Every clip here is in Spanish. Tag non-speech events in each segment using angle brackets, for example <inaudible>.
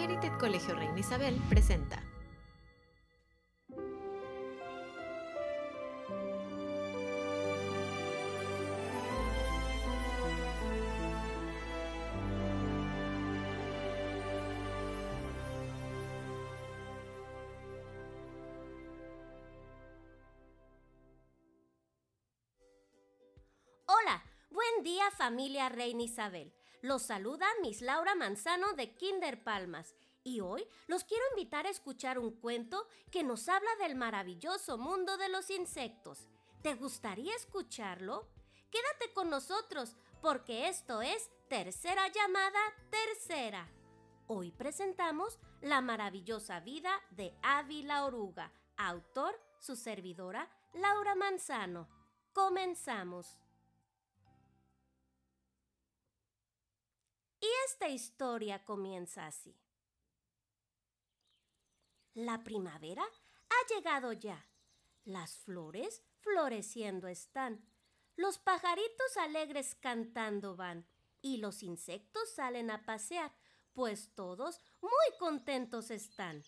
Merited Colegio Reina Isabel presenta. Hola, buen día familia Reina Isabel. Los saluda Miss Laura Manzano de Kinder Palmas y hoy los quiero invitar a escuchar un cuento que nos habla del maravilloso mundo de los insectos. ¿Te gustaría escucharlo? Quédate con nosotros porque esto es Tercera llamada Tercera. Hoy presentamos La maravillosa vida de Ávila Oruga, autor su servidora Laura Manzano. Comenzamos. Y esta historia comienza así. La primavera ha llegado ya. Las flores floreciendo están. Los pajaritos alegres cantando van. Y los insectos salen a pasear, pues todos muy contentos están.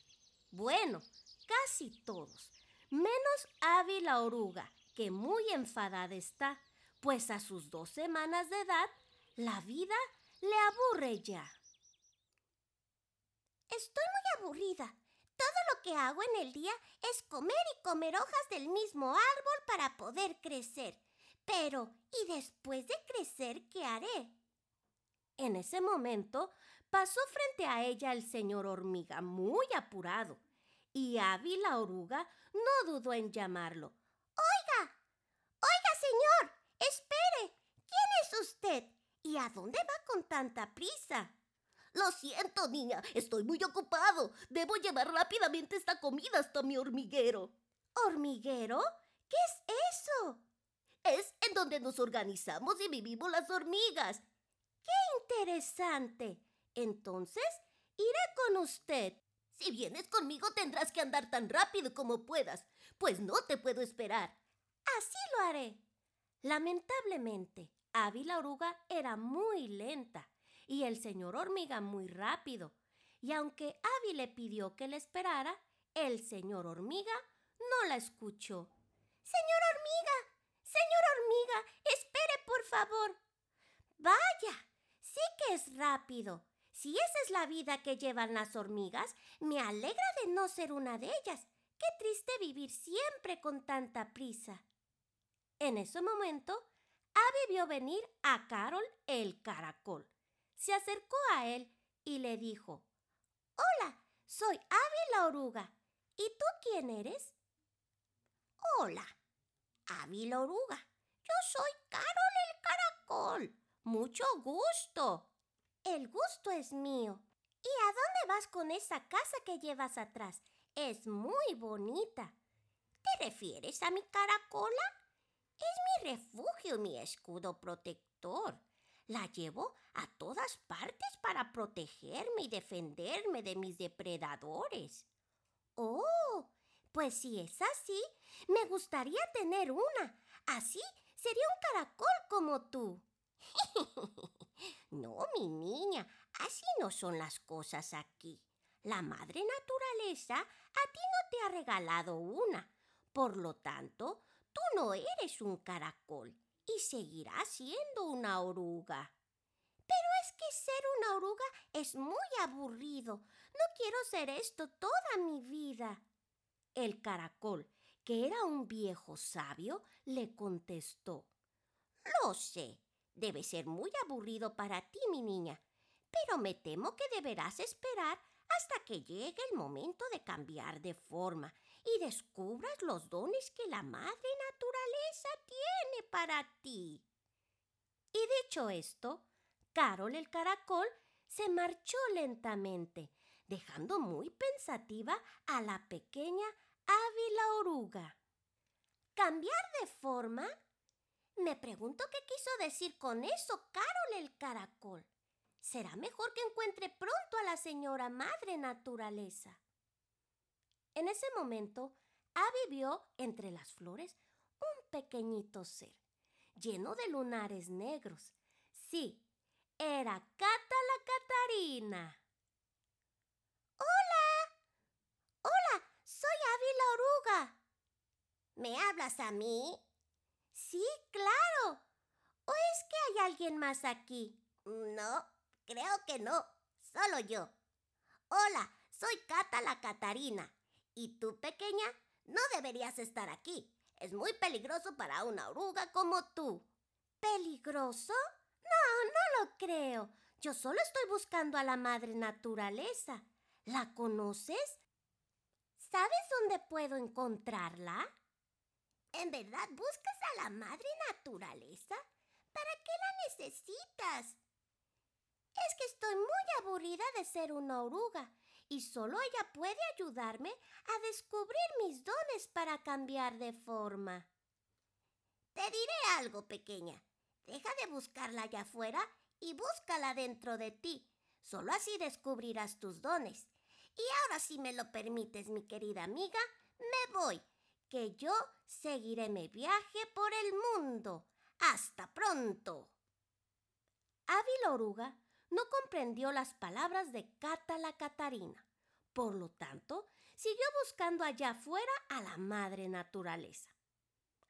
Bueno, casi todos. Menos Ávila Oruga, que muy enfadada está, pues a sus dos semanas de edad la vida le aburre ya. Estoy muy aburrida. Todo lo que hago en el día es comer y comer hojas del mismo árbol para poder crecer. Pero, ¿y después de crecer qué haré? En ese momento pasó frente a ella el señor hormiga muy apurado, y Ávila Oruga no dudó en llamarlo. Oiga, oiga, señor, espere. ¿Quién es usted? ¿Y a dónde va con tanta prisa? Lo siento, niña, estoy muy ocupado. Debo llevar rápidamente esta comida hasta mi hormiguero. ¿Hormiguero? ¿Qué es eso? Es en donde nos organizamos y vivimos las hormigas. ¡Qué interesante! Entonces, iré con usted. Si vienes conmigo tendrás que andar tan rápido como puedas, pues no te puedo esperar. Así lo haré. Lamentablemente, Ávila Oruga era muy lenta y el señor Hormiga muy rápido. Y aunque Ávila le pidió que le esperara, el señor Hormiga no la escuchó. Señor Hormiga, señor Hormiga, espere por favor. Vaya, sí que es rápido. Si esa es la vida que llevan las hormigas, me alegra de no ser una de ellas. Qué triste vivir siempre con tanta prisa. En ese momento, Abby vio venir a Carol el caracol. Se acercó a él y le dijo, Hola, soy Abby la oruga. ¿Y tú quién eres? Hola, Abby la oruga. Yo soy Carol el caracol. Mucho gusto. El gusto es mío. ¿Y a dónde vas con esa casa que llevas atrás? Es muy bonita. ¿Te refieres a mi caracola? Refugio, mi escudo protector. La llevo a todas partes para protegerme y defenderme de mis depredadores. Oh, pues si es así, me gustaría tener una. Así sería un caracol como tú. <laughs> no, mi niña, así no son las cosas aquí. La madre naturaleza a ti no te ha regalado una. Por lo tanto, Tú no eres un caracol y seguirás siendo una oruga. Pero es que ser una oruga es muy aburrido. No quiero ser esto toda mi vida. El caracol, que era un viejo sabio, le contestó. Lo sé, debe ser muy aburrido para ti, mi niña, pero me temo que deberás esperar hasta que llegue el momento de cambiar de forma y descubras los dones que la madre naturaleza tiene para ti. Y dicho esto, Carol el caracol se marchó lentamente, dejando muy pensativa a la pequeña Ávila oruga. ¿Cambiar de forma? Me pregunto qué quiso decir con eso Carol el caracol. Será mejor que encuentre pronto a la señora Madre Naturaleza. En ese momento, Abby vio entre las flores un pequeñito ser, lleno de lunares negros. Sí, era Cata la Catarina. ¡Hola! ¡Hola! Soy Abby la Oruga. ¿Me hablas a mí? Sí, claro. ¿O es que hay alguien más aquí? No, creo que no. Solo yo. Hola, soy Cata la Catarina. ¿Y tú, pequeña? No deberías estar aquí. Es muy peligroso para una oruga como tú. ¿Peligroso? No, no lo creo. Yo solo estoy buscando a la madre naturaleza. ¿La conoces? ¿Sabes dónde puedo encontrarla? ¿En verdad buscas a la madre naturaleza? ¿Para qué la necesitas? Es que estoy muy aburrida de ser una oruga y solo ella puede ayudarme a descubrir mis dones para cambiar de forma. Te diré algo, pequeña. Deja de buscarla allá afuera y búscala dentro de ti. Solo así descubrirás tus dones. Y ahora, si me lo permites, mi querida amiga, me voy, que yo seguiré mi viaje por el mundo. Hasta pronto. Ávila Oruga no comprendió las palabras de Cata la Catarina. Por lo tanto, siguió buscando allá afuera a la madre naturaleza.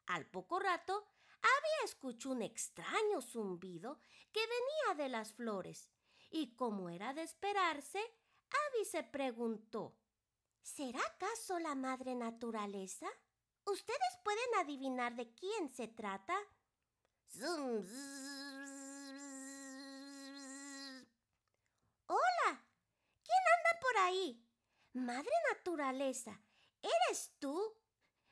Al poco rato, había escuchó un extraño zumbido que venía de las flores, y como era de esperarse, Abby se preguntó ¿Será acaso la madre naturaleza? ¿Ustedes pueden adivinar de quién se trata? Zum, ¿quién anda por ahí? Madre naturaleza, ¿eres tú?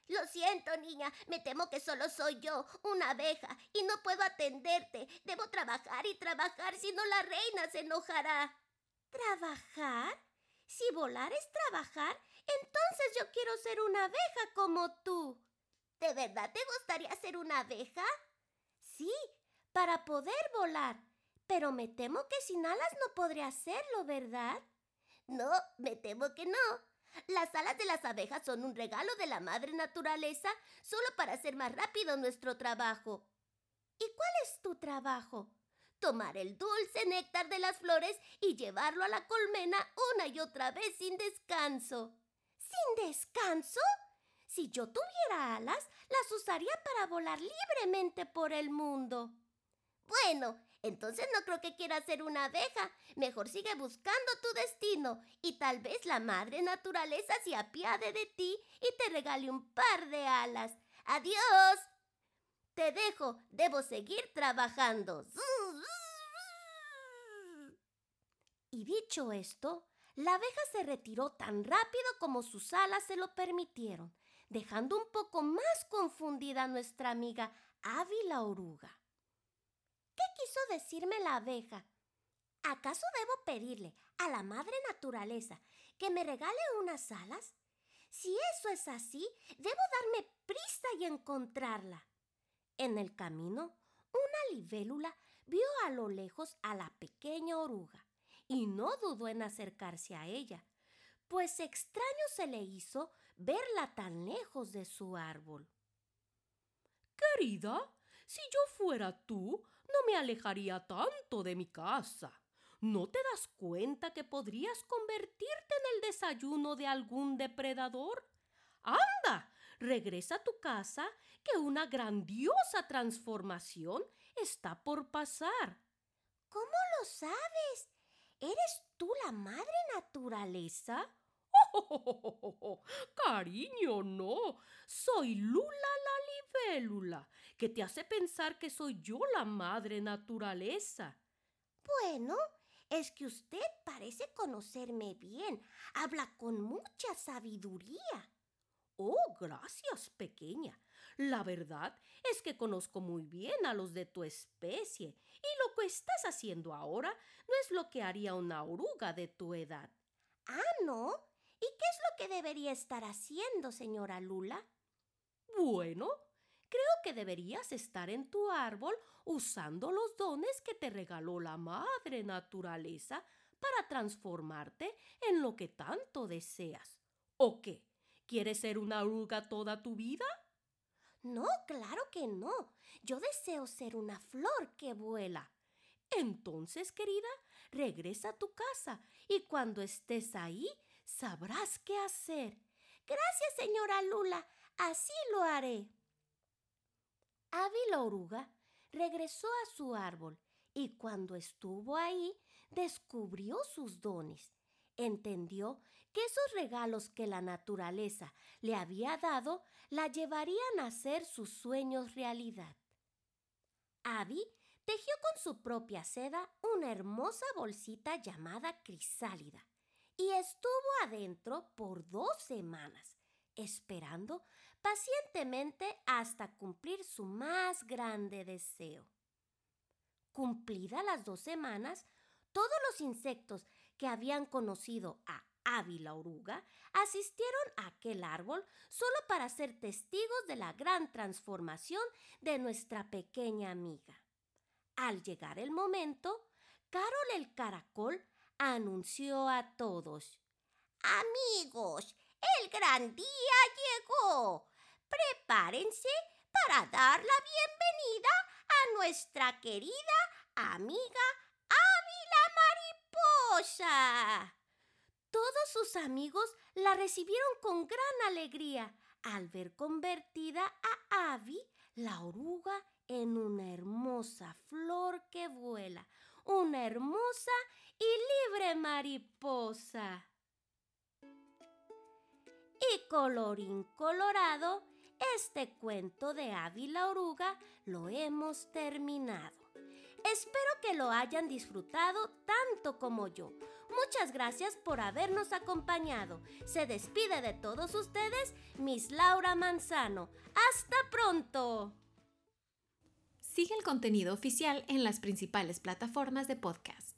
Lo siento, niña, me temo que solo soy yo, una abeja, y no puedo atenderte. Debo trabajar y trabajar, si no la reina se enojará. ¿Trabajar? Si volar es trabajar, entonces yo quiero ser una abeja como tú. ¿De verdad te gustaría ser una abeja? Sí, para poder volar. Pero me temo que sin alas no podré hacerlo, ¿verdad? No, me temo que no. Las alas de las abejas son un regalo de la madre naturaleza solo para hacer más rápido nuestro trabajo. ¿Y cuál es tu trabajo? Tomar el dulce néctar de las flores y llevarlo a la colmena una y otra vez sin descanso. ¿Sin descanso? Si yo tuviera alas, las usaría para volar libremente por el mundo. Bueno, entonces no creo que quieras ser una abeja. Mejor sigue buscando tu destino y tal vez la madre naturaleza se apiade de ti y te regale un par de alas. ¡Adiós! Te dejo, debo seguir trabajando. Y dicho esto, la abeja se retiró tan rápido como sus alas se lo permitieron, dejando un poco más confundida a nuesgra amiga Ávila Oruga. ¿Qué quiso decirme la abeja? ¿Acaso debo pedirle a la madre naturaleza que me regale unas alas? Si eso es así, debo darme prisa y encontrarla. En el camino, una libélula vio a lo lejos a la pequeña oruga y no dudó en acercarse a ella, pues extraño se le hizo verla tan lejos de su árbol. Querida, si yo fuera tú, no me alejaría tanto de mi casa. ¿No te das cuenta que podrías convertirte en el desayuno de algún depredador? Anda, regresa a tu casa, que una grandiosa transformación está por pasar. ¿Cómo lo sabes? ¿Eres tú la madre naturaleza? Oh, <laughs> cariño, no. Soy Lula la libélula, que te hace pensar que soy yo la madre naturaleza. Bueno, es que usted parece conocerme bien. Habla con mucha sabiduría. Oh, gracias, pequeña. La verdad es que conozco muy bien a los de tu especie, y lo que estás haciendo ahora no es lo que haría una oruga de tu edad. Ah, ¿no? ¿Y qué es lo que debería estar haciendo, señora Lula? Bueno, creo que deberías estar en tu árbol usando los dones que te regaló la madre naturaleza para transformarte en lo que tanto deseas. ¿O qué? ¿Quieres ser una oruga toda tu vida? No, claro que no. Yo deseo ser una flor que vuela. Entonces, querida, regresa a tu casa y cuando estés ahí sabrás qué hacer. Gracias, señora Lula. Así lo haré. Abby la oruga regresó a su árbol y cuando estuvo ahí descubrió sus dones. Entendió que esos regalos que la naturaleza le había dado la llevarían a hacer sus sueños realidad. Abby tejió con su propia seda una hermosa bolsita llamada crisálida y estuvo adentro por dos semanas, esperando pacientemente hasta cumplir su más grande deseo. Cumplidas las dos semanas, todos los insectos que habían conocido a Ávila Oruga asistieron a aquel árbol solo para ser testigos de la gran transformación de nuestra pequeña amiga. Al llegar el momento, Carol el caracol anunció a todos. Amigos, el gran día llegó. Prepárense para dar la bienvenida a nuestra querida amiga Ávila Mariposa. Todos sus amigos la recibieron con gran alegría al ver convertida a Avi, la oruga, en una hermosa flor que vuela, una hermosa y libre mariposa. Y colorín colorado, este cuento de Avi la oruga lo hemos terminado. Espero que lo hayan disfrutado tanto como yo. Muchas gracias por habernos acompañado. Se despide de todos ustedes Miss Laura Manzano. ¡Hasta pronto! Sigue el contenido oficial en las principales plataformas de podcast.